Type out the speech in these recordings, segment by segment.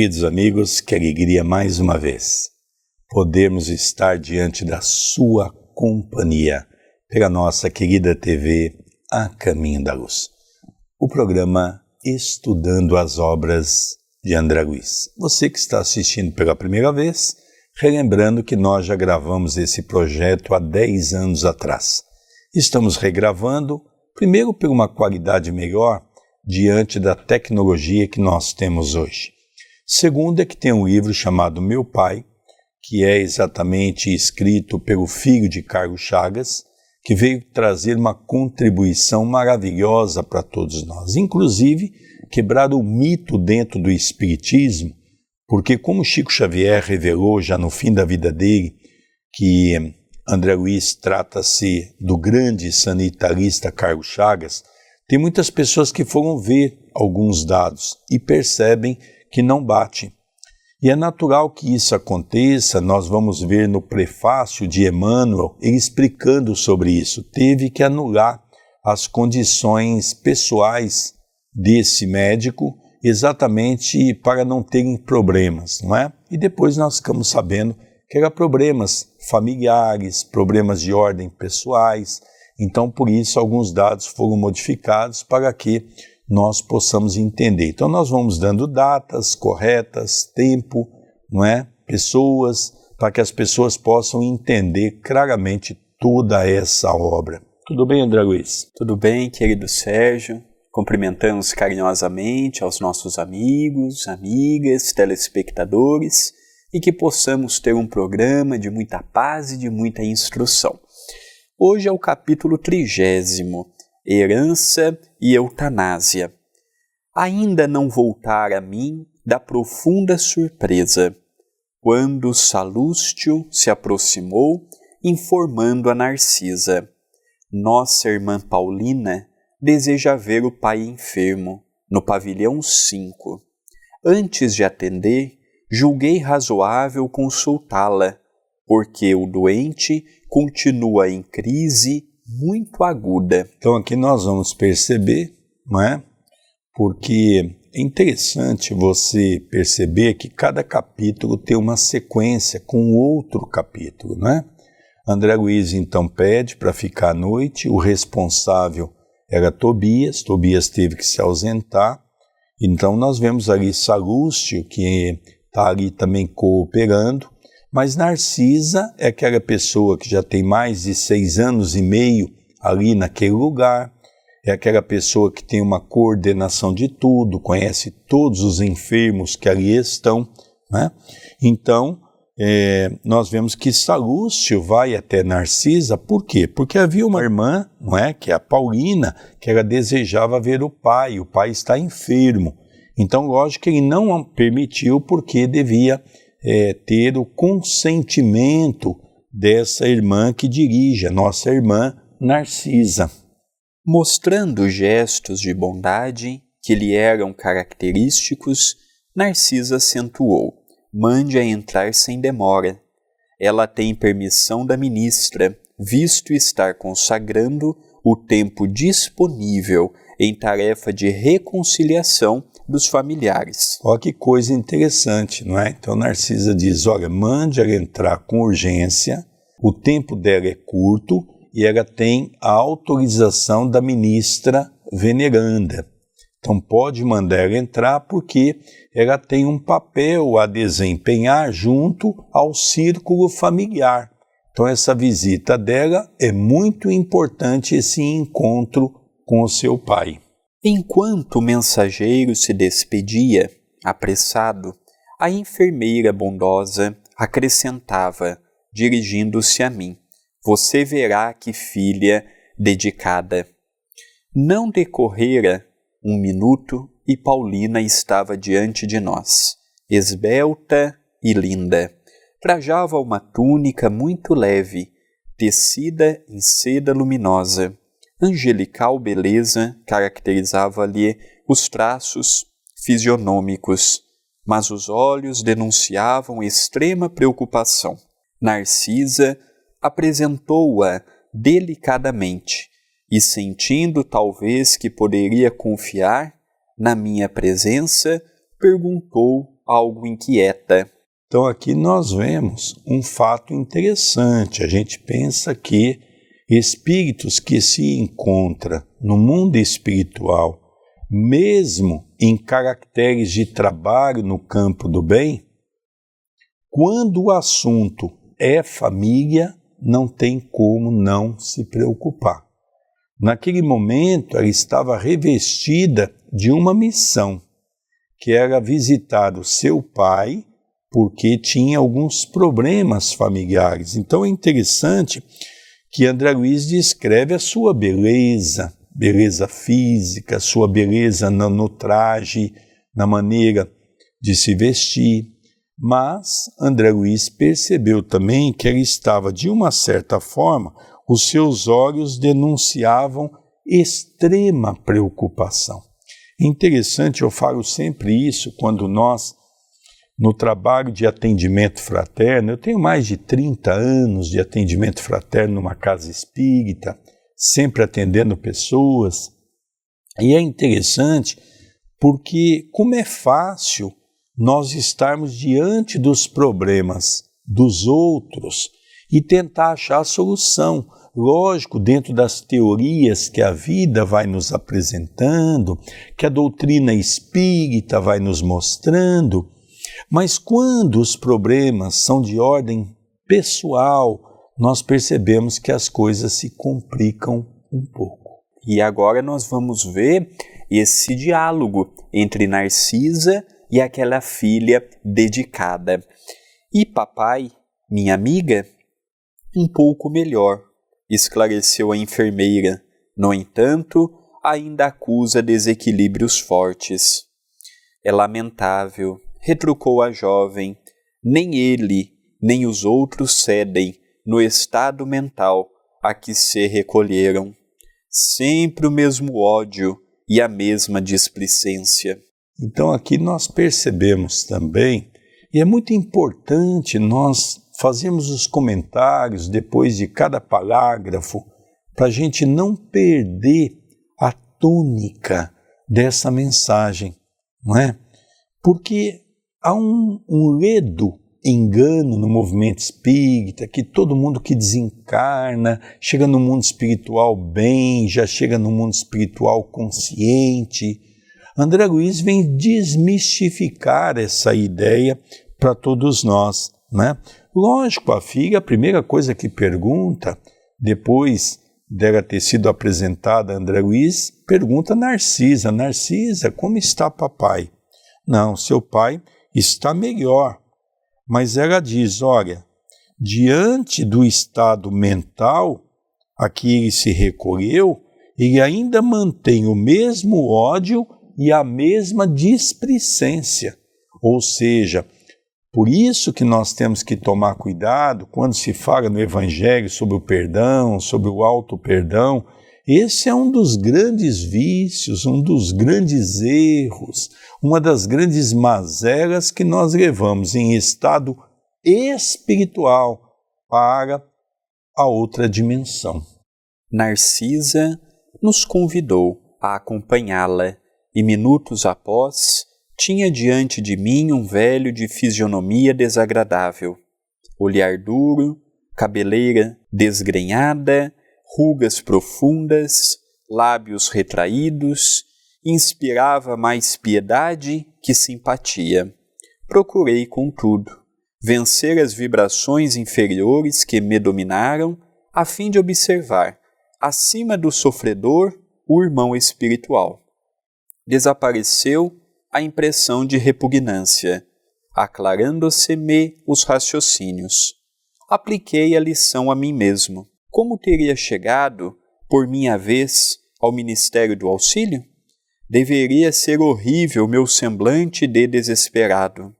Queridos amigos, que alegria mais uma vez podermos estar diante da Sua companhia pela nossa querida TV A Caminho da Luz. O programa Estudando as Obras de André Luiz. Você que está assistindo pela primeira vez, relembrando que nós já gravamos esse projeto há 10 anos atrás. Estamos regravando, primeiro por uma qualidade melhor diante da tecnologia que nós temos hoje. Segundo é que tem um livro chamado Meu Pai, que é exatamente escrito pelo filho de Carlos Chagas, que veio trazer uma contribuição maravilhosa para todos nós, inclusive quebrar o mito dentro do Espiritismo, porque, como Chico Xavier revelou já no fim da vida dele, que André Luiz trata-se do grande sanitarista Carlos Chagas, tem muitas pessoas que foram ver alguns dados e percebem que não bate. E é natural que isso aconteça, nós vamos ver no prefácio de Emmanuel ele explicando sobre isso. Teve que anular as condições pessoais desse médico exatamente para não terem problemas, não é? E depois nós ficamos sabendo que eram problemas familiares, problemas de ordem pessoais. Então, por isso, alguns dados foram modificados para que nós possamos entender. Então nós vamos dando datas corretas, tempo, não é? Pessoas, para que as pessoas possam entender claramente toda essa obra. Tudo bem, André Luiz? Tudo bem, querido Sérgio. Cumprimentamos carinhosamente aos nossos amigos, amigas, telespectadores e que possamos ter um programa de muita paz e de muita instrução. Hoje é o capítulo trigésimo herança e eutanásia. Ainda não voltar a mim da profunda surpresa, quando Salústio se aproximou, informando a Narcisa: Nossa irmã Paulina deseja ver o pai enfermo, no pavilhão 5. Antes de atender, julguei razoável consultá-la, porque o doente continua em crise muito aguda. Então aqui nós vamos perceber, não é? Porque é interessante você perceber que cada capítulo tem uma sequência com outro capítulo, não é? André Luiz então pede para ficar à noite, o responsável era Tobias, Tobias teve que se ausentar, então nós vemos ali Salúcio, que está ali também cooperando, mas Narcisa é aquela pessoa que já tem mais de seis anos e meio ali naquele lugar, é aquela pessoa que tem uma coordenação de tudo, conhece todos os enfermos que ali estão. Né? Então, é, nós vemos que Salúcio vai até Narcisa, por quê? Porque havia uma irmã, não é, que é a Paulina, que ela desejava ver o pai, o pai está enfermo. Então, lógico que ele não permitiu porque devia é, ter o consentimento dessa irmã que dirige, a nossa irmã Narcisa. Mostrando gestos de bondade que lhe eram característicos, Narcisa acentuou: Mande-a entrar sem demora. Ela tem permissão da ministra, visto estar consagrando o tempo disponível em tarefa de reconciliação dos familiares. Olha que coisa interessante, não é? Então Narcisa diz: olha, mande ela entrar com urgência, o tempo dela é curto e ela tem a autorização da ministra veneranda. Então pode mandar ela entrar porque ela tem um papel a desempenhar junto ao círculo familiar. Então essa visita dela é muito importante esse encontro com o seu pai. Enquanto o mensageiro se despedia, apressado, a enfermeira bondosa acrescentava, dirigindo-se a mim: Você verá que filha dedicada. Não decorrera um minuto e Paulina estava diante de nós, esbelta e linda. Trajava uma túnica muito leve, tecida em seda luminosa angelical beleza caracterizava-lhe os traços fisionômicos, mas os olhos denunciavam extrema preocupação. Narcisa apresentou-a delicadamente e, sentindo talvez que poderia confiar na minha presença, perguntou algo inquieta. Então aqui nós vemos um fato interessante. A gente pensa que espíritos que se encontram no mundo espiritual, mesmo em caracteres de trabalho no campo do bem, quando o assunto é família, não tem como não se preocupar. Naquele momento, ela estava revestida de uma missão, que era visitar o seu pai, porque tinha alguns problemas familiares. Então é interessante que André Luiz descreve a sua beleza, beleza física, sua beleza no, no traje, na maneira de se vestir. Mas André Luiz percebeu também que ela estava, de uma certa forma, os seus olhos denunciavam extrema preocupação. Interessante, eu falo sempre isso quando nós no trabalho de atendimento fraterno. Eu tenho mais de 30 anos de atendimento fraterno numa casa espírita, sempre atendendo pessoas. E é interessante porque, como é fácil nós estarmos diante dos problemas dos outros e tentar achar a solução. Lógico, dentro das teorias que a vida vai nos apresentando, que a doutrina espírita vai nos mostrando, mas quando os problemas são de ordem pessoal, nós percebemos que as coisas se complicam um pouco. E agora nós vamos ver esse diálogo entre Narcisa e aquela filha dedicada. E papai, minha amiga, um pouco melhor, esclareceu a enfermeira. No entanto, ainda acusa desequilíbrios fortes. É lamentável retrucou a jovem, nem ele, nem os outros cedem no estado mental a que se recolheram. Sempre o mesmo ódio e a mesma displicência. Então aqui nós percebemos também, e é muito importante nós fazermos os comentários depois de cada parágrafo, para a gente não perder a tônica dessa mensagem, não é? Porque há um, um ledo engano no movimento espírita, que todo mundo que desencarna chega no mundo espiritual bem, já chega no mundo espiritual consciente. André Luiz vem desmistificar essa ideia para todos nós. Né? Lógico, a filha, a primeira coisa que pergunta, depois dela ter sido apresentada a André Luiz, pergunta a Narcisa: Narcisa, como está papai? Não, seu pai está melhor. Mas ela diz: olha, diante do estado mental a que ele se recolheu, ele ainda mantém o mesmo ódio e a mesma displicência. Ou seja, por isso que nós temos que tomar cuidado quando se fala no Evangelho sobre o perdão, sobre o auto-perdão, esse é um dos grandes vícios, um dos grandes erros, uma das grandes mazelas que nós levamos em estado espiritual para a outra dimensão. Narcisa nos convidou a acompanhá-la e minutos após tinha diante de mim um velho de fisionomia desagradável, olhar duro, cabeleira desgrenhada rugas profundas, lábios retraídos, inspirava mais piedade que simpatia. Procurei, contudo, vencer as vibrações inferiores que me dominaram, a fim de observar, acima do sofredor, o irmão espiritual. Desapareceu a impressão de repugnância, aclarando-se-me os raciocínios. Apliquei a lição a mim mesmo. Como teria chegado, por minha vez, ao ministério do auxílio? Deveria ser horrível meu semblante de desesperado.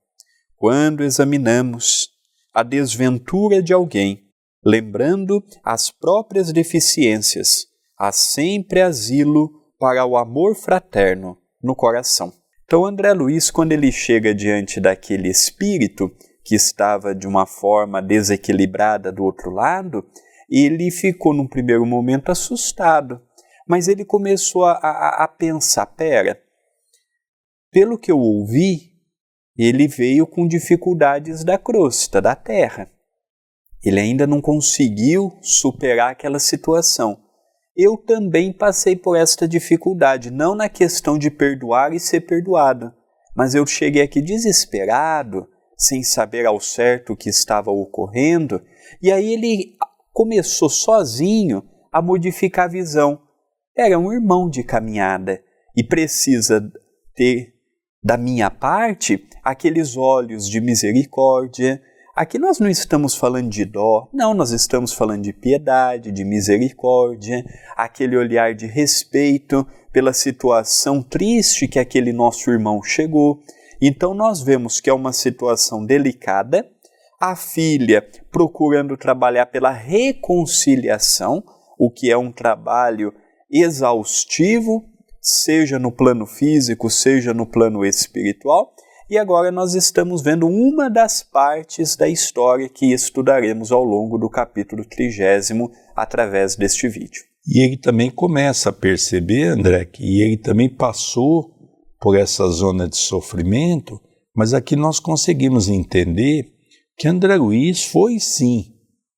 Quando examinamos a desventura de alguém, lembrando as próprias deficiências, há sempre asilo para o amor fraterno no coração. Então, André Luiz, quando ele chega diante daquele espírito que estava de uma forma desequilibrada do outro lado, ele ficou num primeiro momento assustado, mas ele começou a, a, a pensar: pera, pelo que eu ouvi, ele veio com dificuldades da crosta, da terra. Ele ainda não conseguiu superar aquela situação. Eu também passei por esta dificuldade, não na questão de perdoar e ser perdoado, mas eu cheguei aqui desesperado, sem saber ao certo o que estava ocorrendo, e aí ele começou sozinho a modificar a visão. Era um irmão de caminhada e precisa ter da minha parte aqueles olhos de misericórdia. Aqui nós não estamos falando de dó, não, nós estamos falando de piedade, de misericórdia, aquele olhar de respeito pela situação triste que aquele nosso irmão chegou. Então nós vemos que é uma situação delicada, a filha procurando trabalhar pela reconciliação, o que é um trabalho exaustivo, seja no plano físico, seja no plano espiritual. E agora nós estamos vendo uma das partes da história que estudaremos ao longo do capítulo trigésimo através deste vídeo. E ele também começa a perceber, André, que ele também passou por essa zona de sofrimento, mas aqui nós conseguimos entender que André Luiz foi sim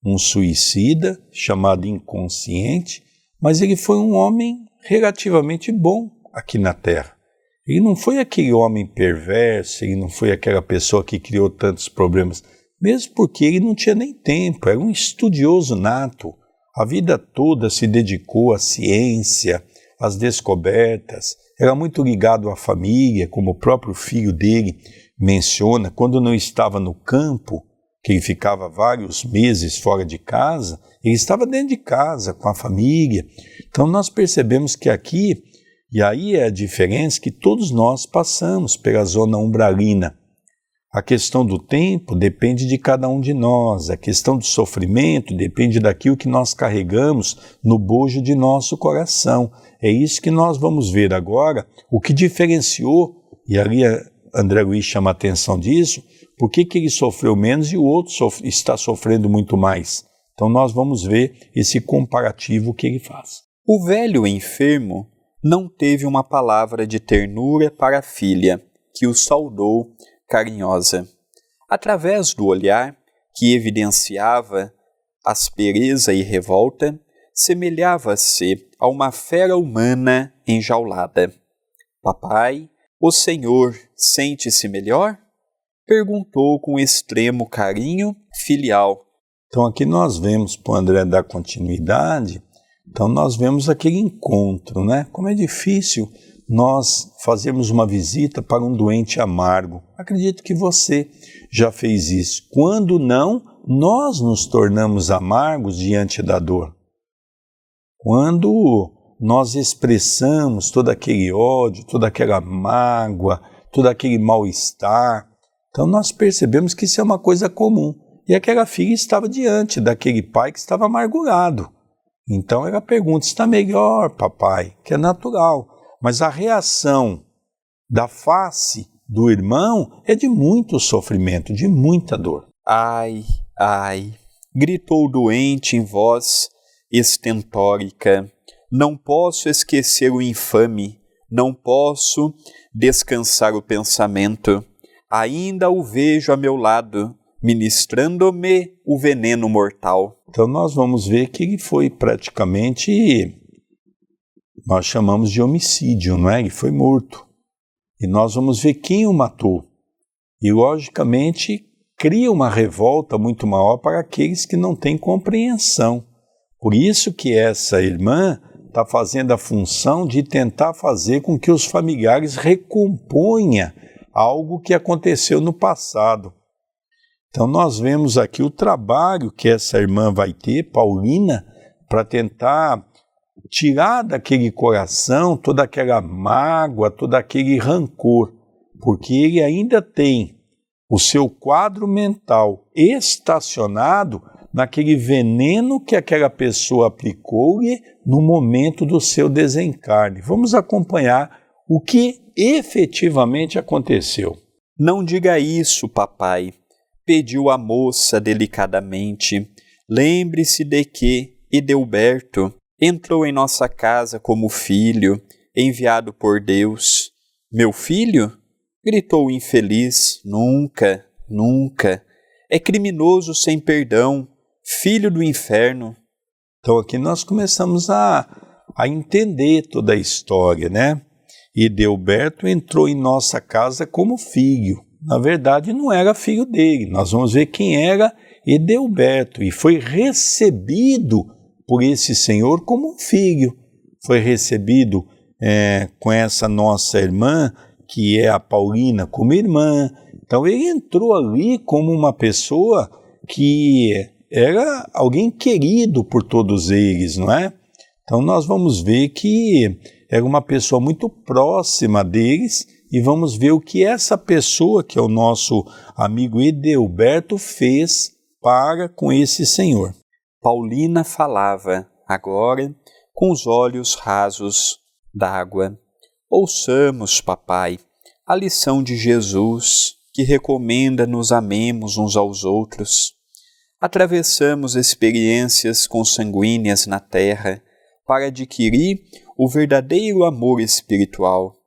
um suicida chamado inconsciente, mas ele foi um homem relativamente bom aqui na Terra. Ele não foi aquele homem perverso, ele não foi aquela pessoa que criou tantos problemas, mesmo porque ele não tinha nem tempo, era um estudioso nato. A vida toda se dedicou à ciência, às descobertas, era muito ligado à família, como o próprio filho dele menciona, quando não estava no campo, que ficava vários meses fora de casa, ele estava dentro de casa, com a família. Então nós percebemos que aqui, e aí é a diferença que todos nós passamos pela zona umbralina. A questão do tempo depende de cada um de nós, a questão do sofrimento depende daquilo que nós carregamos no bojo de nosso coração. É isso que nós vamos ver agora, o que diferenciou, e ali André Luiz chama a atenção disso, por que, que ele sofreu menos e o outro sof está sofrendo muito mais? Então nós vamos ver esse comparativo que ele faz. O velho enfermo não teve uma palavra de ternura para a filha, que o saudou carinhosa. Através do olhar, que evidenciava aspereza e revolta, semelhava-se a uma fera humana enjaulada. Papai, o senhor sente-se melhor? Perguntou com extremo carinho filial. Então aqui nós vemos, para o André dar continuidade, então nós vemos aquele encontro, né? Como é difícil nós fazermos uma visita para um doente amargo. Acredito que você já fez isso. Quando não, nós nos tornamos amargos diante da dor. Quando nós expressamos todo aquele ódio, toda aquela mágoa, todo aquele mal-estar, então nós percebemos que isso é uma coisa comum. E aquela filha estava diante daquele pai que estava amargurado. Então ela pergunta: está melhor, papai? Que é natural. Mas a reação da face do irmão é de muito sofrimento, de muita dor. Ai, ai, gritou o doente em voz estentórica. Não posso esquecer o infame, não posso descansar o pensamento ainda o vejo a meu lado, ministrando-me o veneno mortal. Então nós vamos ver que foi praticamente, nós chamamos de homicídio, não é? Ele foi morto. E nós vamos ver quem o matou. E logicamente cria uma revolta muito maior para aqueles que não têm compreensão. Por isso que essa irmã está fazendo a função de tentar fazer com que os familiares recomponha algo que aconteceu no passado. Então, nós vemos aqui o trabalho que essa irmã vai ter, Paulina, para tentar tirar daquele coração toda aquela mágoa, todo aquele rancor, porque ele ainda tem o seu quadro mental estacionado naquele veneno que aquela pessoa aplicou-lhe no momento do seu desencarne. Vamos acompanhar o que efetivamente aconteceu. Não diga isso, papai, pediu a moça delicadamente. Lembre-se de que Edelberto entrou em nossa casa como filho, enviado por Deus. Meu filho? Gritou o infeliz: Nunca, nunca. É criminoso sem perdão, filho do inferno. Então aqui nós começamos a, a entender toda a história, né? E Delberto entrou em nossa casa como filho. Na verdade, não era filho dele. Nós vamos ver quem era Edelberto e foi recebido por esse senhor como um filho. Foi recebido é, com essa nossa irmã, que é a Paulina, como irmã. Então ele entrou ali como uma pessoa que era alguém querido por todos eles, não é? Então nós vamos ver que era uma pessoa muito próxima deles e vamos ver o que essa pessoa, que é o nosso amigo Edelberto, fez para com esse senhor. Paulina falava agora com os olhos rasos d'água. Ouçamos, papai, a lição de Jesus que recomenda nos amemos uns aos outros atravessamos experiências consanguíneas na Terra para adquirir o verdadeiro amor espiritual.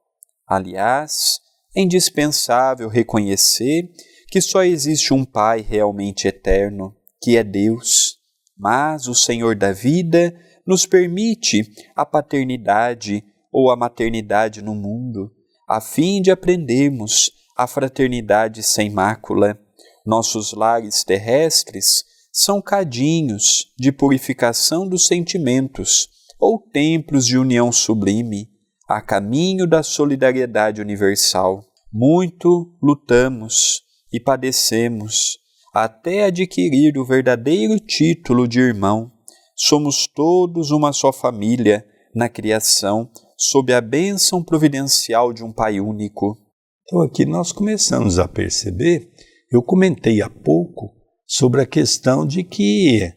Aliás, é indispensável reconhecer que só existe um Pai realmente eterno, que é Deus, mas o Senhor da vida nos permite a paternidade ou a maternidade no mundo, a fim de aprendermos a fraternidade sem mácula nossos lares terrestres são cadinhos de purificação dos sentimentos ou templos de união sublime, a caminho da solidariedade universal. Muito lutamos e padecemos até adquirir o verdadeiro título de irmão. Somos todos uma só família na criação, sob a bênção providencial de um Pai único. Então aqui nós começamos a perceber eu comentei há pouco sobre a questão de que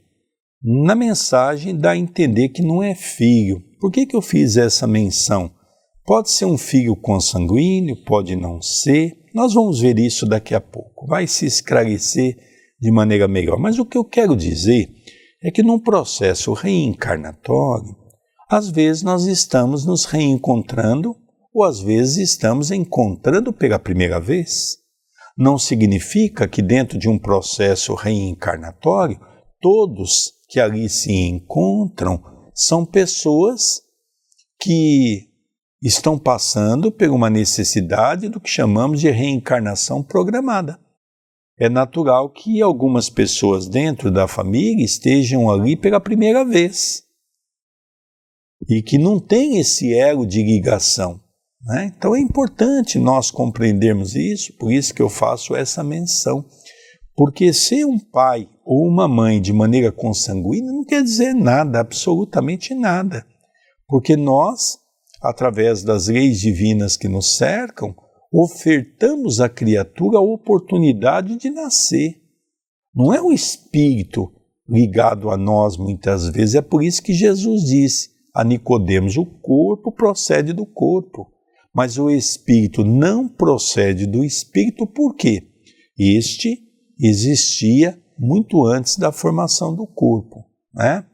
na mensagem dá a entender que não é filho. Por que, que eu fiz essa menção? Pode ser um filho consanguíneo, pode não ser. Nós vamos ver isso daqui a pouco. Vai se esclarecer de maneira melhor. Mas o que eu quero dizer é que num processo reencarnatório, às vezes nós estamos nos reencontrando ou às vezes estamos encontrando pela primeira vez não significa que dentro de um processo reencarnatório, todos que ali se encontram são pessoas que estão passando por uma necessidade do que chamamos de reencarnação programada. É natural que algumas pessoas dentro da família estejam ali pela primeira vez e que não tem esse elo de ligação. Né? Então é importante nós compreendermos isso, por isso que eu faço essa menção. Porque ser um pai ou uma mãe de maneira consanguínea não quer dizer nada, absolutamente nada. Porque nós, através das leis divinas que nos cercam, ofertamos à criatura a oportunidade de nascer. Não é o espírito ligado a nós muitas vezes, é por isso que Jesus disse a Nicodemos: o corpo procede do corpo mas o espírito não procede do espírito porque este existia muito antes da formação do corpo, né?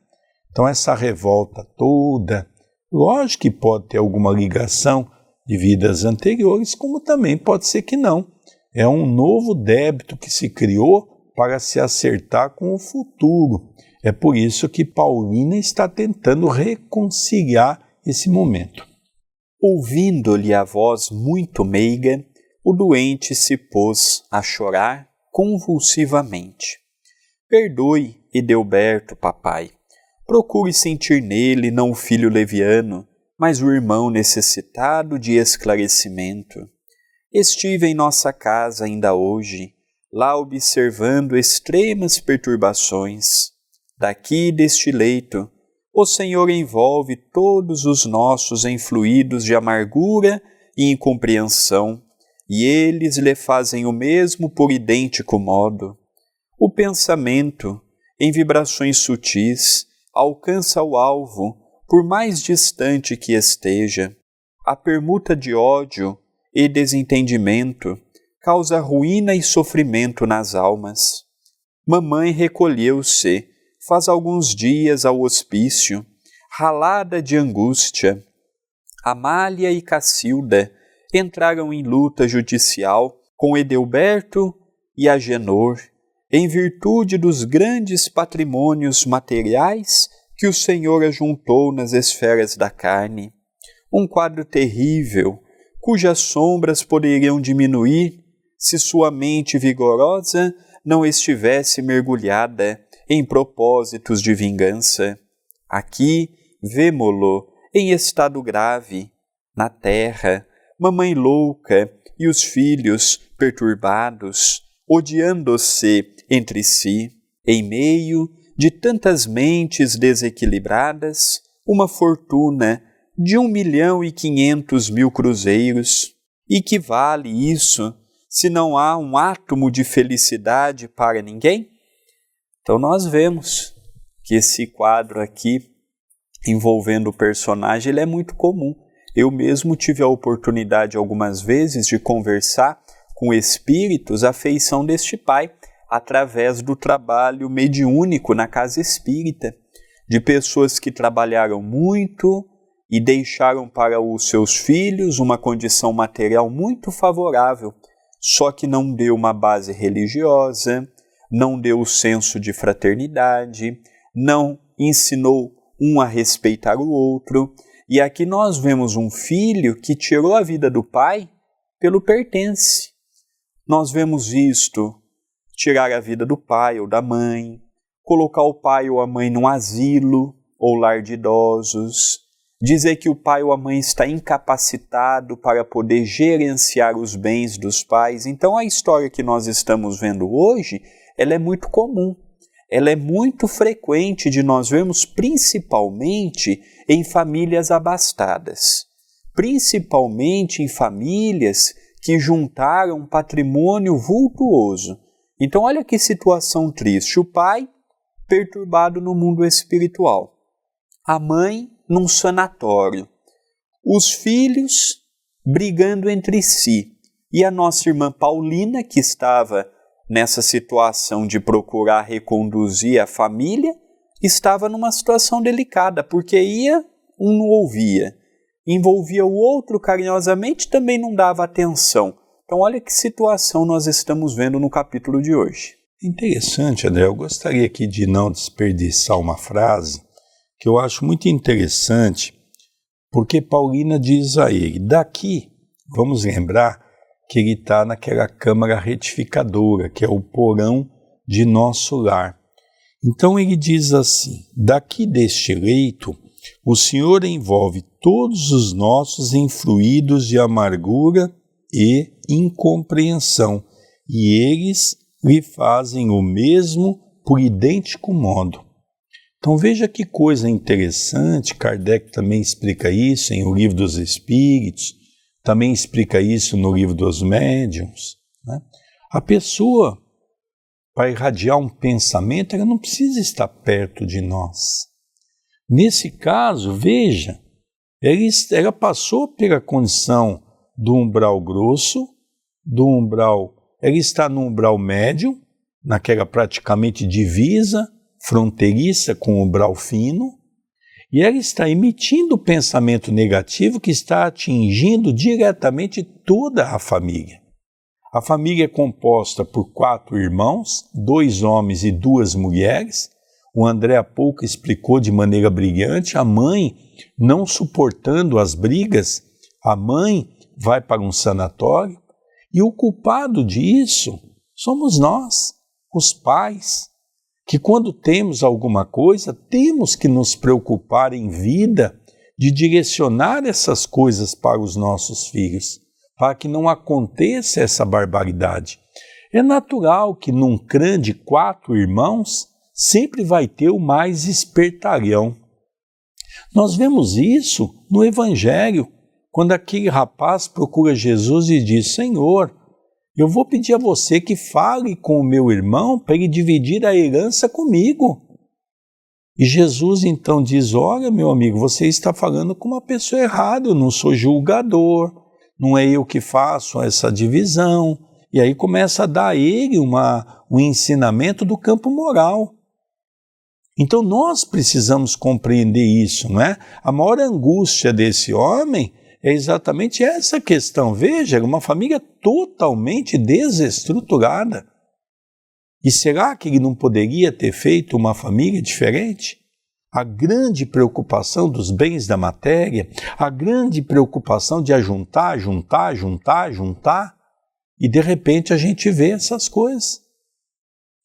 Então essa revolta toda, lógico que pode ter alguma ligação de vidas anteriores, como também pode ser que não. É um novo débito que se criou para se acertar com o futuro. É por isso que Paulina está tentando reconciliar esse momento. Ouvindo-lhe a voz muito meiga, o doente se pôs a chorar convulsivamente. Perdoe, Edelberto, papai. Procure sentir nele não o filho leviano, mas o irmão necessitado de esclarecimento. Estive em nossa casa ainda hoje, lá observando extremas perturbações. Daqui deste leito, o Senhor envolve todos os nossos em fluidos de amargura e incompreensão, e eles lhe fazem o mesmo por idêntico modo. O pensamento, em vibrações sutis, alcança o alvo, por mais distante que esteja. A permuta de ódio e desentendimento causa ruína e sofrimento nas almas. Mamãe recolheu-se faz alguns dias ao hospício, ralada de angústia. Amália e Cacilda entraram em luta judicial com Edelberto e Agenor, em virtude dos grandes patrimônios materiais que o Senhor ajuntou nas esferas da carne. Um quadro terrível, cujas sombras poderiam diminuir se sua mente vigorosa não estivesse mergulhada em propósitos de vingança. Aqui vemo-lo em estado grave, na terra, mamãe louca e os filhos perturbados, odiando-se entre si, em meio de tantas mentes desequilibradas, uma fortuna de um milhão e quinhentos mil cruzeiros. E que vale isso se não há um átomo de felicidade para ninguém? Então nós vemos que esse quadro aqui envolvendo o personagem ele é muito comum. Eu mesmo tive a oportunidade algumas vezes de conversar com espíritos a feição deste pai através do trabalho mediúnico na casa espírita, de pessoas que trabalharam muito e deixaram para os seus filhos uma condição material muito favorável, só que não deu uma base religiosa, não deu o senso de fraternidade, não ensinou um a respeitar o outro. E aqui nós vemos um filho que tirou a vida do pai pelo pertence. Nós vemos isto tirar a vida do pai ou da mãe, colocar o pai ou a mãe num asilo ou lar de idosos, dizer que o pai ou a mãe está incapacitado para poder gerenciar os bens dos pais. Então a história que nós estamos vendo hoje, ela é muito comum. Ela é muito frequente de nós vermos principalmente em famílias abastadas, principalmente em famílias que juntaram patrimônio vultuoso. Então, olha que situação triste. O pai perturbado no mundo espiritual, a mãe num sanatório, os filhos brigando entre si. E a nossa irmã Paulina, que estava nessa situação de procurar reconduzir a família, estava numa situação delicada, porque ia, um não ouvia, envolvia o outro carinhosamente, também não dava atenção. Então, olha que situação nós estamos vendo no capítulo de hoje. Interessante, André. Eu gostaria aqui de não desperdiçar uma frase que eu acho muito interessante, porque Paulina diz a ele: daqui, vamos lembrar que ele está naquela câmara retificadora, que é o porão de nosso lar. Então ele diz assim: daqui deste leito, o Senhor envolve todos os nossos influídos de amargura e incompreensão, e eles lhe fazem o mesmo por idêntico modo. Então veja que coisa interessante, Kardec também explica isso em O Livro dos Espíritos, também explica isso no Livro dos Médiuns. Né? A pessoa, para irradiar um pensamento, ela não precisa estar perto de nós. Nesse caso, veja, ela, ela passou pela condição do umbral grosso, do umbral, ela está no umbral médio, naquela praticamente divisa, fronteiriça com o umbral fino, e ela está emitindo pensamento negativo que está atingindo diretamente toda a família. A família é composta por quatro irmãos, dois homens e duas mulheres. O André há pouco explicou de maneira brilhante. A mãe, não suportando as brigas, a mãe vai para um sanatório e o culpado disso somos nós, os pais, que quando temos alguma coisa, temos que nos preocupar em vida de direcionar essas coisas para os nossos filhos, para que não aconteça essa barbaridade. É natural que num clã de quatro irmãos sempre vai ter o mais espertalhão. Nós vemos isso no Evangelho, quando aquele rapaz procura Jesus e diz: Senhor, eu vou pedir a você que fale com o meu irmão para ele dividir a herança comigo. E Jesus então diz: Olha, meu amigo, você está falando com uma pessoa errada, eu não sou julgador, não é eu que faço essa divisão. E aí começa a dar a ele uma, um ensinamento do campo moral. Então nós precisamos compreender isso, não é? A maior angústia desse homem é exatamente essa questão. Veja, uma família totalmente desestruturada. E será que ele não poderia ter feito uma família diferente? A grande preocupação dos bens da matéria, a grande preocupação de ajuntar, juntar, juntar, juntar, e de repente a gente vê essas coisas.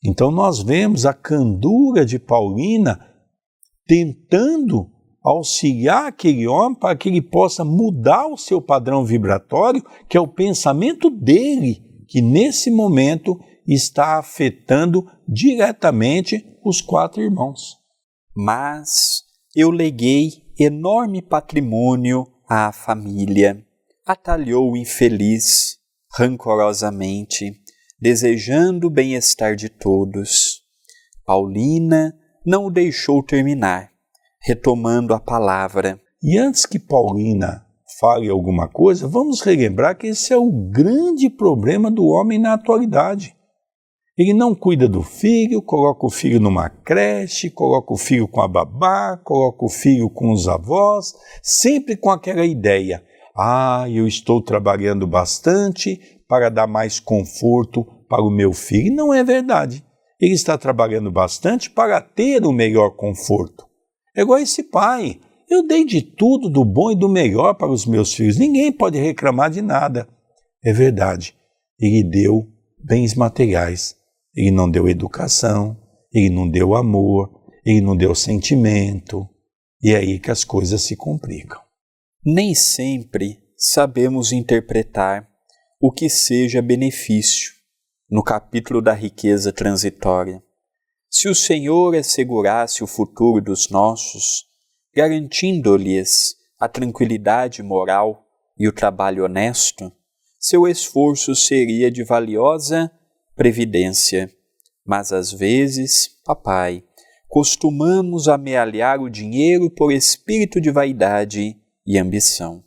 Então nós vemos a candura de Paulina tentando auxiliar aquele homem para que ele possa mudar o seu padrão vibratório, que é o pensamento dele, que nesse momento está afetando diretamente os quatro irmãos. Mas eu leguei enorme patrimônio à família, atalhou o infeliz rancorosamente, desejando o bem-estar de todos. Paulina não o deixou terminar, retomando a palavra. E antes que Paulina fale alguma coisa, vamos relembrar que esse é o grande problema do homem na atualidade. Ele não cuida do filho, coloca o filho numa creche, coloca o filho com a babá, coloca o filho com os avós, sempre com aquela ideia: ah, eu estou trabalhando bastante para dar mais conforto para o meu filho. Não é verdade. Ele está trabalhando bastante para ter o melhor conforto. É igual esse pai. Eu dei de tudo, do bom e do melhor para os meus filhos. Ninguém pode reclamar de nada. É verdade. Ele deu bens materiais. Ele não deu educação. Ele não deu amor. Ele não deu sentimento. E é aí que as coisas se complicam. Nem sempre sabemos interpretar o que seja benefício no capítulo da riqueza transitória. Se o Senhor assegurasse o futuro dos nossos, garantindo-lhes a tranquilidade moral e o trabalho honesto, seu esforço seria de valiosa previdência. Mas às vezes, papai, costumamos amealhar o dinheiro por espírito de vaidade e ambição,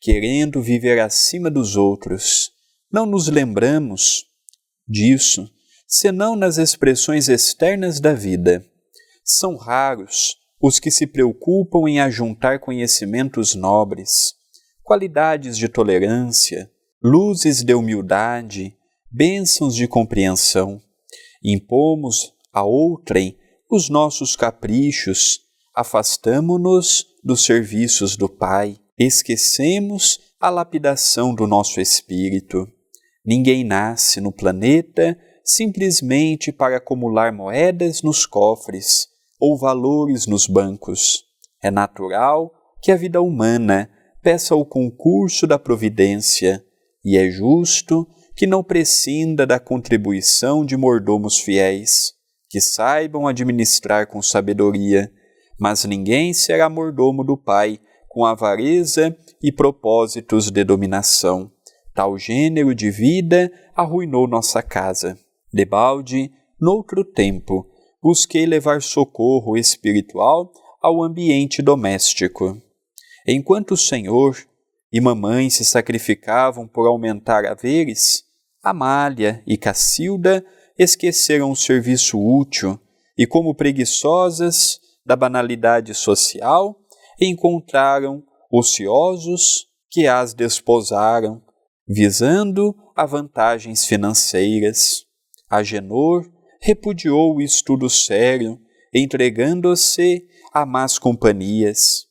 querendo viver acima dos outros. Não nos lembramos disso, senão nas expressões externas da vida. São raros os que se preocupam em ajuntar conhecimentos nobres, qualidades de tolerância, luzes de humildade, bênçãos de compreensão. Impomos a outrem os nossos caprichos, afastamo-nos dos serviços do Pai, esquecemos a lapidação do nosso espírito. Ninguém nasce no planeta simplesmente para acumular moedas nos cofres ou valores nos bancos. É natural que a vida humana peça o concurso da providência e é justo que não prescinda da contribuição de mordomos fiéis, que saibam administrar com sabedoria, mas ninguém será mordomo do Pai com avareza e propósitos de dominação. Tal gênero de vida arruinou nossa casa. Debalde, noutro tempo, busquei levar socorro espiritual ao ambiente doméstico. Enquanto o Senhor e mamãe se sacrificavam por aumentar haveres, Amália e Cacilda esqueceram o serviço útil e, como preguiçosas da banalidade social, encontraram ociosos que as desposaram visando a vantagens financeiras. Agenor repudiou o estudo sério, entregando-se a más companhias.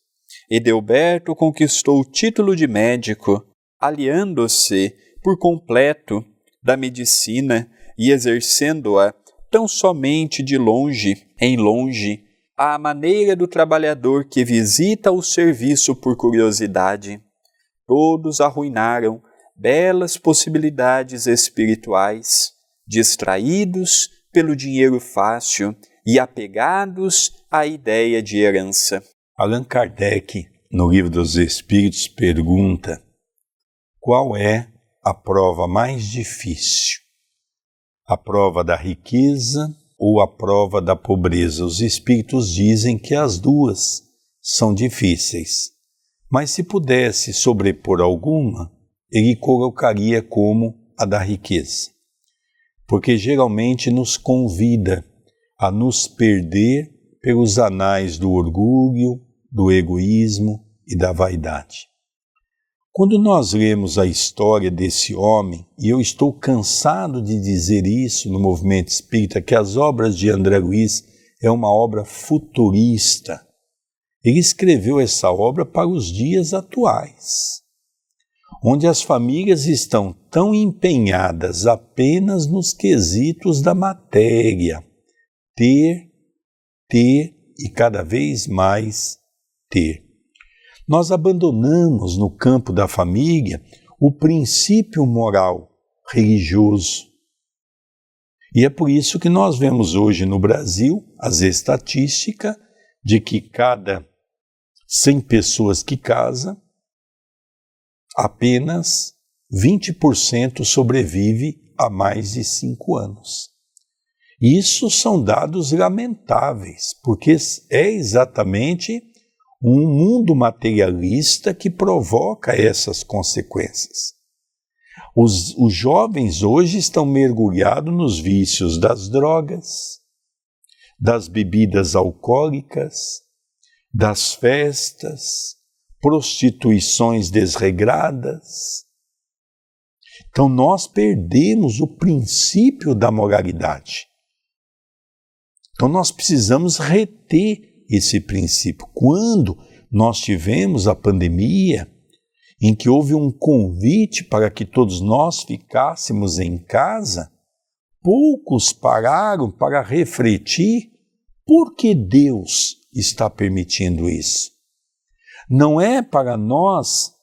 Edelberto conquistou o título de médico, aliando-se por completo da medicina e exercendo-a tão somente de longe em longe, à maneira do trabalhador que visita o serviço por curiosidade. Todos arruinaram belas possibilidades espirituais, distraídos pelo dinheiro fácil e apegados à ideia de herança. Allan Kardec, no Livro dos Espíritos, pergunta: qual é a prova mais difícil? A prova da riqueza ou a prova da pobreza? Os Espíritos dizem que as duas são difíceis. Mas se pudesse sobrepor alguma, ele colocaria como a da riqueza. Porque geralmente nos convida a nos perder pelos anais do orgulho, do egoísmo e da vaidade. Quando nós lemos a história desse homem, e eu estou cansado de dizer isso no movimento espírita, que as obras de André Luiz é uma obra futurista. Ele escreveu essa obra para os dias atuais, onde as famílias estão tão empenhadas apenas nos quesitos da matéria, ter, ter e cada vez mais ter nós abandonamos no campo da família o princípio moral religioso. E é por isso que nós vemos hoje no Brasil as estatísticas de que cada 100 pessoas que casam, apenas 20% sobrevive a mais de 5 anos. Isso são dados lamentáveis, porque é exatamente um mundo materialista que provoca essas consequências. Os, os jovens hoje estão mergulhados nos vícios das drogas, das bebidas alcoólicas, das festas, prostituições desregradas. Então nós perdemos o princípio da moralidade. Então nós precisamos reter esse princípio. Quando nós tivemos a pandemia, em que houve um convite para que todos nós ficássemos em casa, poucos pararam para refletir por que Deus está permitindo isso. Não é para nós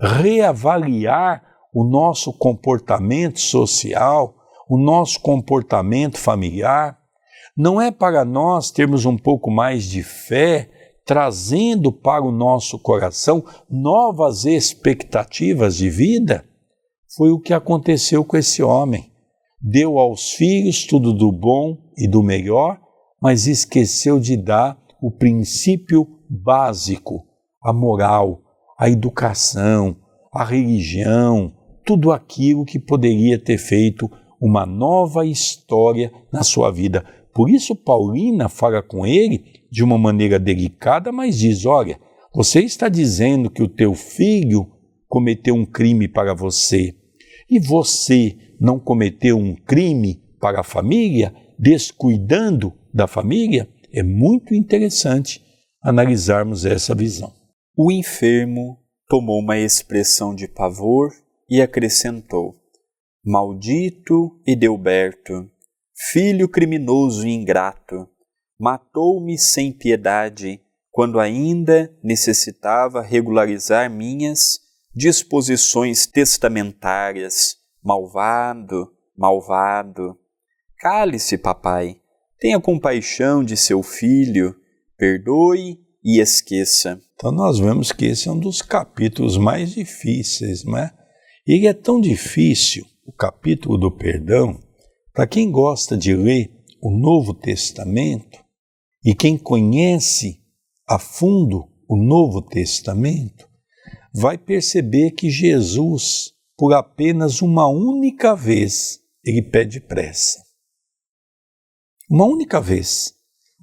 reavaliar o nosso comportamento social, o nosso comportamento familiar, não é para nós termos um pouco mais de fé, trazendo para o nosso coração novas expectativas de vida? Foi o que aconteceu com esse homem. Deu aos filhos tudo do bom e do melhor, mas esqueceu de dar o princípio básico, a moral, a educação, a religião, tudo aquilo que poderia ter feito uma nova história na sua vida. Por isso, Paulina fala com ele de uma maneira delicada, mas diz: Olha, você está dizendo que o teu filho cometeu um crime para você e você não cometeu um crime para a família, descuidando da família? É muito interessante analisarmos essa visão. O enfermo tomou uma expressão de pavor e acrescentou: Maldito Edelberto, filho criminoso e ingrato, matou-me sem piedade quando ainda necessitava regularizar minhas disposições testamentárias. Malvado, malvado. Cale-se, papai. Tenha compaixão de seu filho, perdoe e esqueça. Então nós vemos que esse é um dos capítulos mais difíceis, não é? Ele é tão difícil, o capítulo do perdão, para quem gosta de ler o Novo Testamento e quem conhece a fundo o Novo Testamento, vai perceber que Jesus, por apenas uma única vez, ele pede pressa. Uma única vez,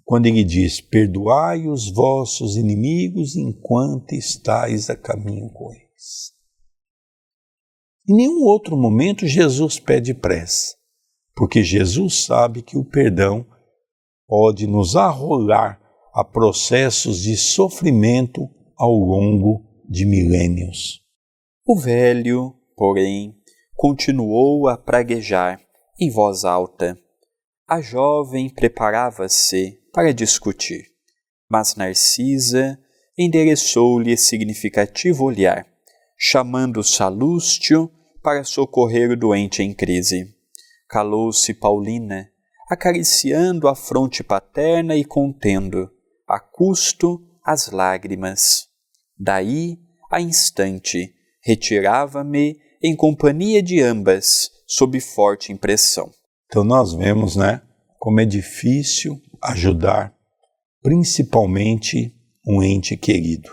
quando ele diz: Perdoai os vossos inimigos enquanto estáis a caminho com eles. Em nenhum outro momento Jesus pede pressa porque Jesus sabe que o perdão pode nos arrolar a processos de sofrimento ao longo de milênios. O velho, porém, continuou a praguejar em voz alta. A jovem preparava-se para discutir, mas Narcisa endereçou-lhe significativo olhar, chamando Salústio para socorrer o doente em crise. Calou-se Paulina, acariciando a fronte paterna e contendo, a custo, as lágrimas. Daí, a instante, retirava-me em companhia de ambas, sob forte impressão. Então nós vemos, né, como é difícil ajudar, principalmente um ente querido.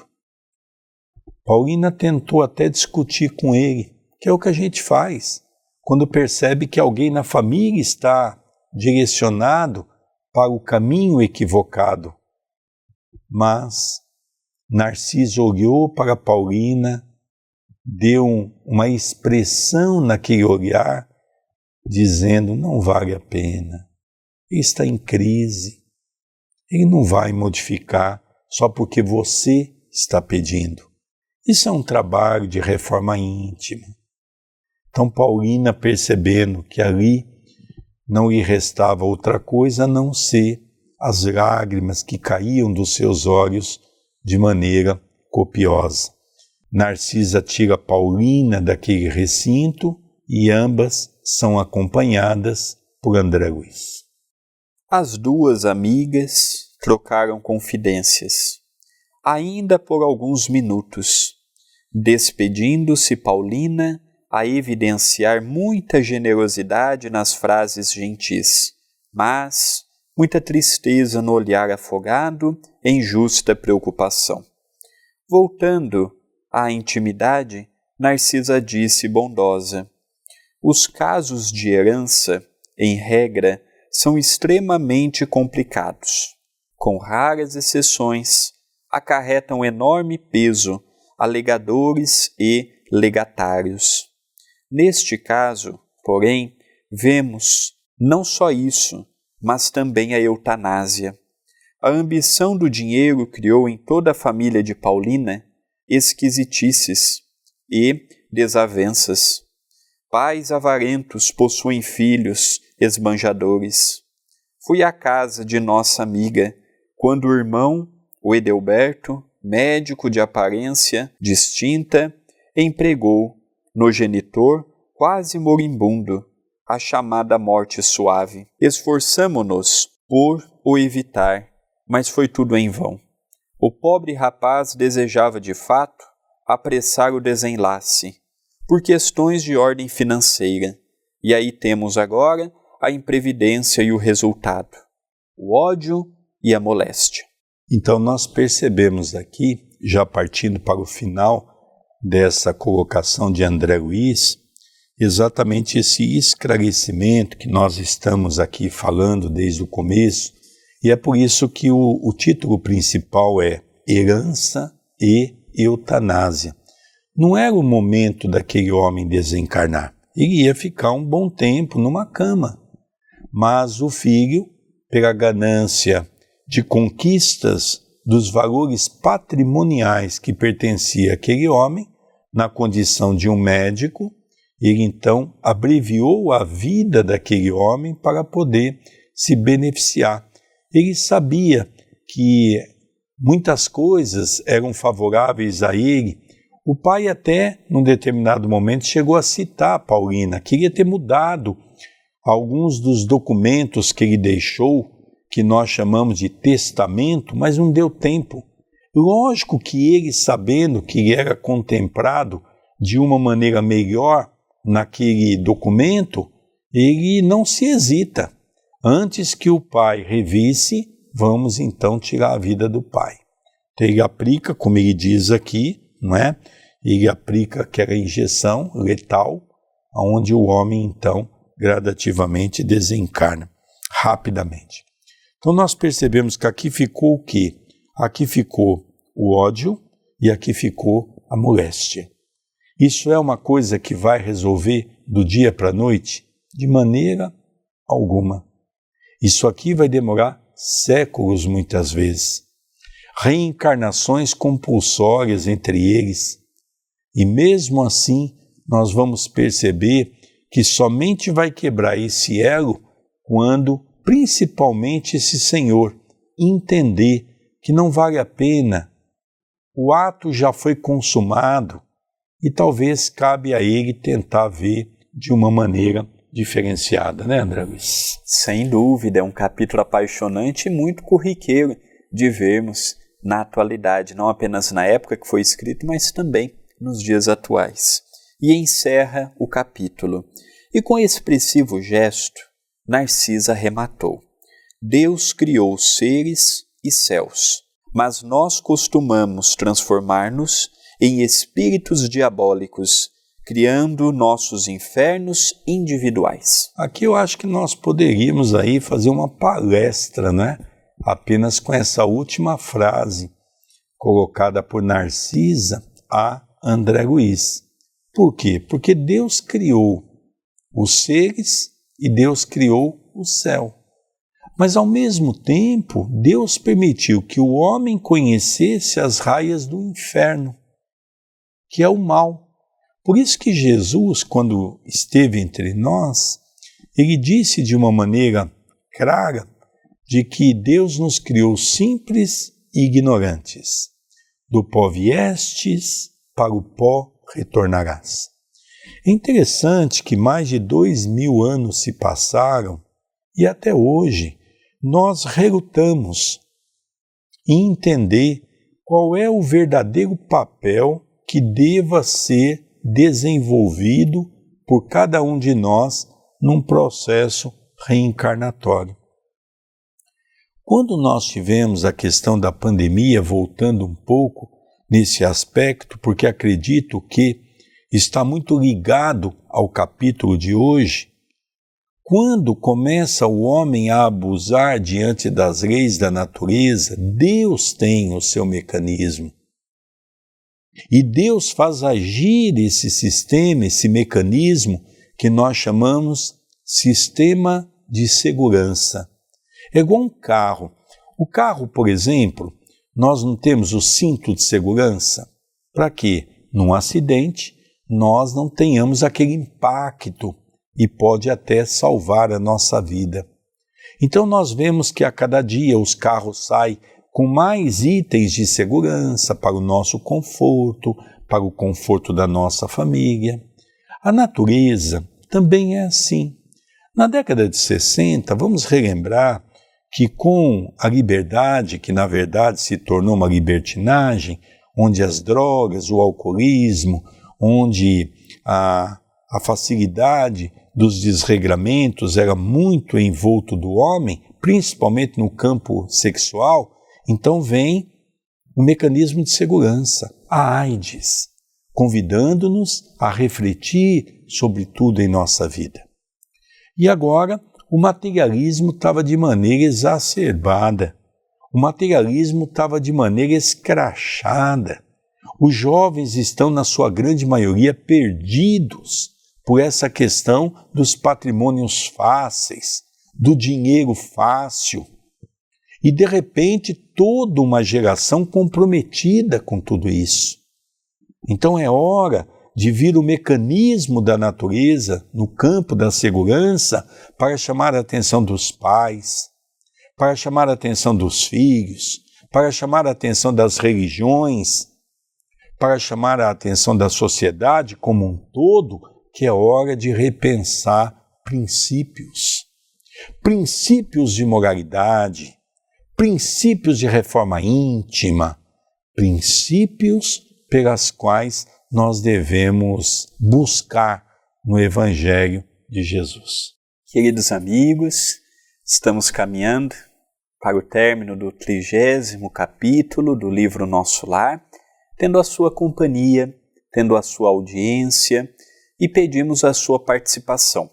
Paulina tentou até discutir com ele, que é o que a gente faz quando percebe que alguém na família está direcionado para o caminho equivocado. Mas Narciso olhou para Paulina deu uma expressão naquele olhar, dizendo: não vale a pena, está em crise, ele não vai modificar só porque você está pedindo. Isso é um trabalho de reforma íntima. Então, Paulina, percebendo que ali não lhe restava outra coisa a não ser as lágrimas que caíam dos seus olhos de maneira copiosa. Narcisa tira Paulina daquele recinto e ambas são acompanhadas por André Luiz. As duas amigas trocaram confidências, ainda por alguns minutos, despedindo-se Paulina a evidenciar muita generosidade nas frases gentis, mas muita tristeza no olhar afogado em justa preocupação. Voltando à intimidade, Narcisa disse bondosa: Os casos de herança, em regra, são extremamente complicados. Com raras exceções, acarretam enorme peso a legadores e legatários. Neste caso, porém, vemos não só isso, mas também a eutanásia. A ambição do dinheiro criou em toda a família de Paulina esquisitices e desavenças. Pais avarentos possuem filhos esbanjadores. Fui à casa de nossa amiga quando o irmão, o Edelberto, médico de aparência distinta, empregou no genitor, quase moribundo, a chamada morte suave. Esforçamo-nos por o evitar, mas foi tudo em vão. O pobre rapaz desejava de fato apressar o desenlace, por questões de ordem financeira, e aí temos agora a imprevidência e o resultado, o ódio e a moléstia. Então nós percebemos aqui, já partindo para o final, dessa colocação de André Luiz, exatamente esse esclarecimento que nós estamos aqui falando desde o começo, e é por isso que o, o título principal é Herança e Eutanásia. Não era o momento daquele homem desencarnar, ele ia ficar um bom tempo numa cama, mas o filho, pela ganância de conquistas dos valores patrimoniais que pertencia àquele homem, na condição de um médico, ele então abreviou a vida daquele homem para poder se beneficiar. Ele sabia que muitas coisas eram favoráveis a ele. O pai, até num determinado momento, chegou a citar a Paulina, queria ter mudado alguns dos documentos que ele deixou, que nós chamamos de testamento, mas não deu tempo. Lógico que ele, sabendo que era contemplado de uma maneira melhor naquele documento, ele não se hesita. Antes que o pai revisse, vamos então tirar a vida do pai. Então ele aplica, como ele diz aqui, não é? Ele aplica aquela injeção letal, onde o homem então gradativamente desencarna rapidamente. Então nós percebemos que aqui ficou o quê? aqui ficou o ódio e aqui ficou a moléstia. Isso é uma coisa que vai resolver do dia para a noite? De maneira alguma. Isso aqui vai demorar séculos muitas vezes. Reencarnações compulsórias entre eles. E mesmo assim, nós vamos perceber que somente vai quebrar esse elo quando, principalmente, esse Senhor entender que não vale a pena. O ato já foi consumado e talvez cabe a ele tentar ver de uma maneira diferenciada, né, André Luiz? Sem dúvida, é um capítulo apaixonante e muito corriqueiro de vermos na atualidade, não apenas na época que foi escrito, mas também nos dias atuais. E encerra o capítulo. E com expressivo gesto, Narcisa rematou: Deus criou seres e céus, mas nós costumamos transformar-nos em espíritos diabólicos, criando nossos infernos individuais. Aqui eu acho que nós poderíamos aí fazer uma palestra, né? Apenas com essa última frase colocada por Narcisa a André Luiz. Por quê? Porque Deus criou os seres e Deus criou o céu. Mas ao mesmo tempo, Deus permitiu que o homem conhecesse as raias do inferno, que é o mal. Por isso que Jesus, quando esteve entre nós, ele disse de uma maneira clara de que Deus nos criou simples e ignorantes. Do pó viestes, para o pó retornarás. É interessante que mais de dois mil anos se passaram e até hoje nós relutamos em entender qual é o verdadeiro papel que deva ser desenvolvido por cada um de nós num processo reencarnatório. Quando nós tivemos a questão da pandemia, voltando um pouco nesse aspecto, porque acredito que está muito ligado ao capítulo de hoje, quando começa o homem a abusar diante das leis da natureza, Deus tem o seu mecanismo. E Deus faz agir esse sistema, esse mecanismo que nós chamamos sistema de segurança. É igual um carro. O carro, por exemplo, nós não temos o cinto de segurança para que, num acidente, nós não tenhamos aquele impacto e pode até salvar a nossa vida. Então nós vemos que a cada dia os carros saem com mais itens de segurança para o nosso conforto, para o conforto da nossa família. A natureza também é assim. Na década de 60, vamos relembrar que com a liberdade, que na verdade se tornou uma libertinagem, onde as drogas, o alcoolismo, onde a, a facilidade dos desregramentos era muito envolto do homem, principalmente no campo sexual, então vem o mecanismo de segurança, a AIDS, convidando-nos a refletir sobre tudo em nossa vida. E agora o materialismo estava de maneira exacerbada, o materialismo estava de maneira escrachada. Os jovens estão, na sua grande maioria, perdidos por essa questão dos patrimônios fáceis, do dinheiro fácil. E, de repente, toda uma geração comprometida com tudo isso. Então é hora de vir o mecanismo da natureza no campo da segurança para chamar a atenção dos pais, para chamar a atenção dos filhos, para chamar a atenção das religiões, para chamar a atenção da sociedade como um todo, que é hora de repensar princípios. Princípios de moralidade, princípios de reforma íntima, princípios pelas quais nós devemos buscar no Evangelho de Jesus. Queridos amigos, estamos caminhando para o término do trigésimo capítulo do livro Nosso Lar, tendo a sua companhia, tendo a sua audiência e pedimos a sua participação.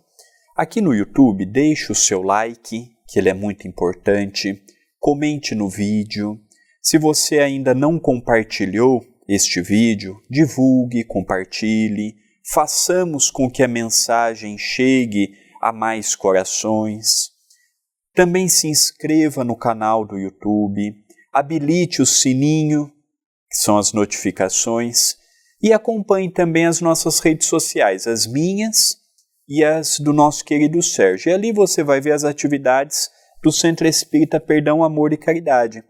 Aqui no YouTube, deixe o seu like, que ele é muito importante, comente no vídeo. Se você ainda não compartilhou este vídeo, divulgue, compartilhe, façamos com que a mensagem chegue a mais corações. Também se inscreva no canal do YouTube, habilite o sininho, que são as notificações, e acompanhe também as nossas redes sociais, as minhas e as do nosso querido Sérgio. E ali você vai ver as atividades do Centro Espírita Perdão, Amor e Caridade.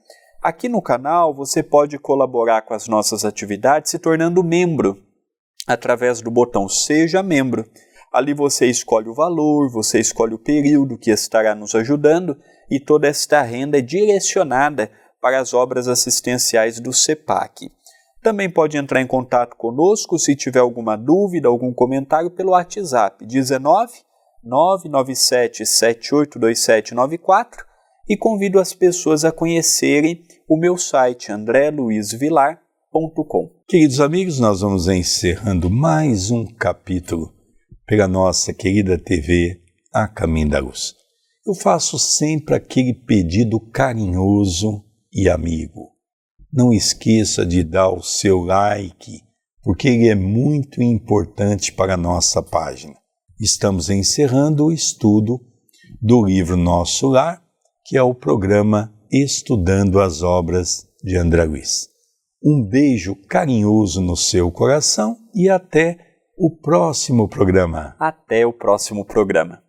Aqui no canal você pode colaborar com as nossas atividades se tornando membro através do botão Seja Membro. Ali você escolhe o valor, você escolhe o período que estará nos ajudando e toda esta renda é direcionada para as obras assistenciais do CEPAC. Também pode entrar em contato conosco se tiver alguma dúvida, algum comentário pelo WhatsApp 19 997 782794 e convido as pessoas a conhecerem o meu site andreluizvilar.com. Queridos amigos, nós vamos encerrando mais um capítulo pela nossa querida TV A Caminho da Luz. Eu faço sempre aquele pedido carinhoso e amigo. Não esqueça de dar o seu like, porque ele é muito importante para a nossa página. Estamos encerrando o estudo do livro Nosso Lar, que é o programa Estudando as Obras de André Luiz. Um beijo carinhoso no seu coração e até o próximo programa. Até o próximo programa.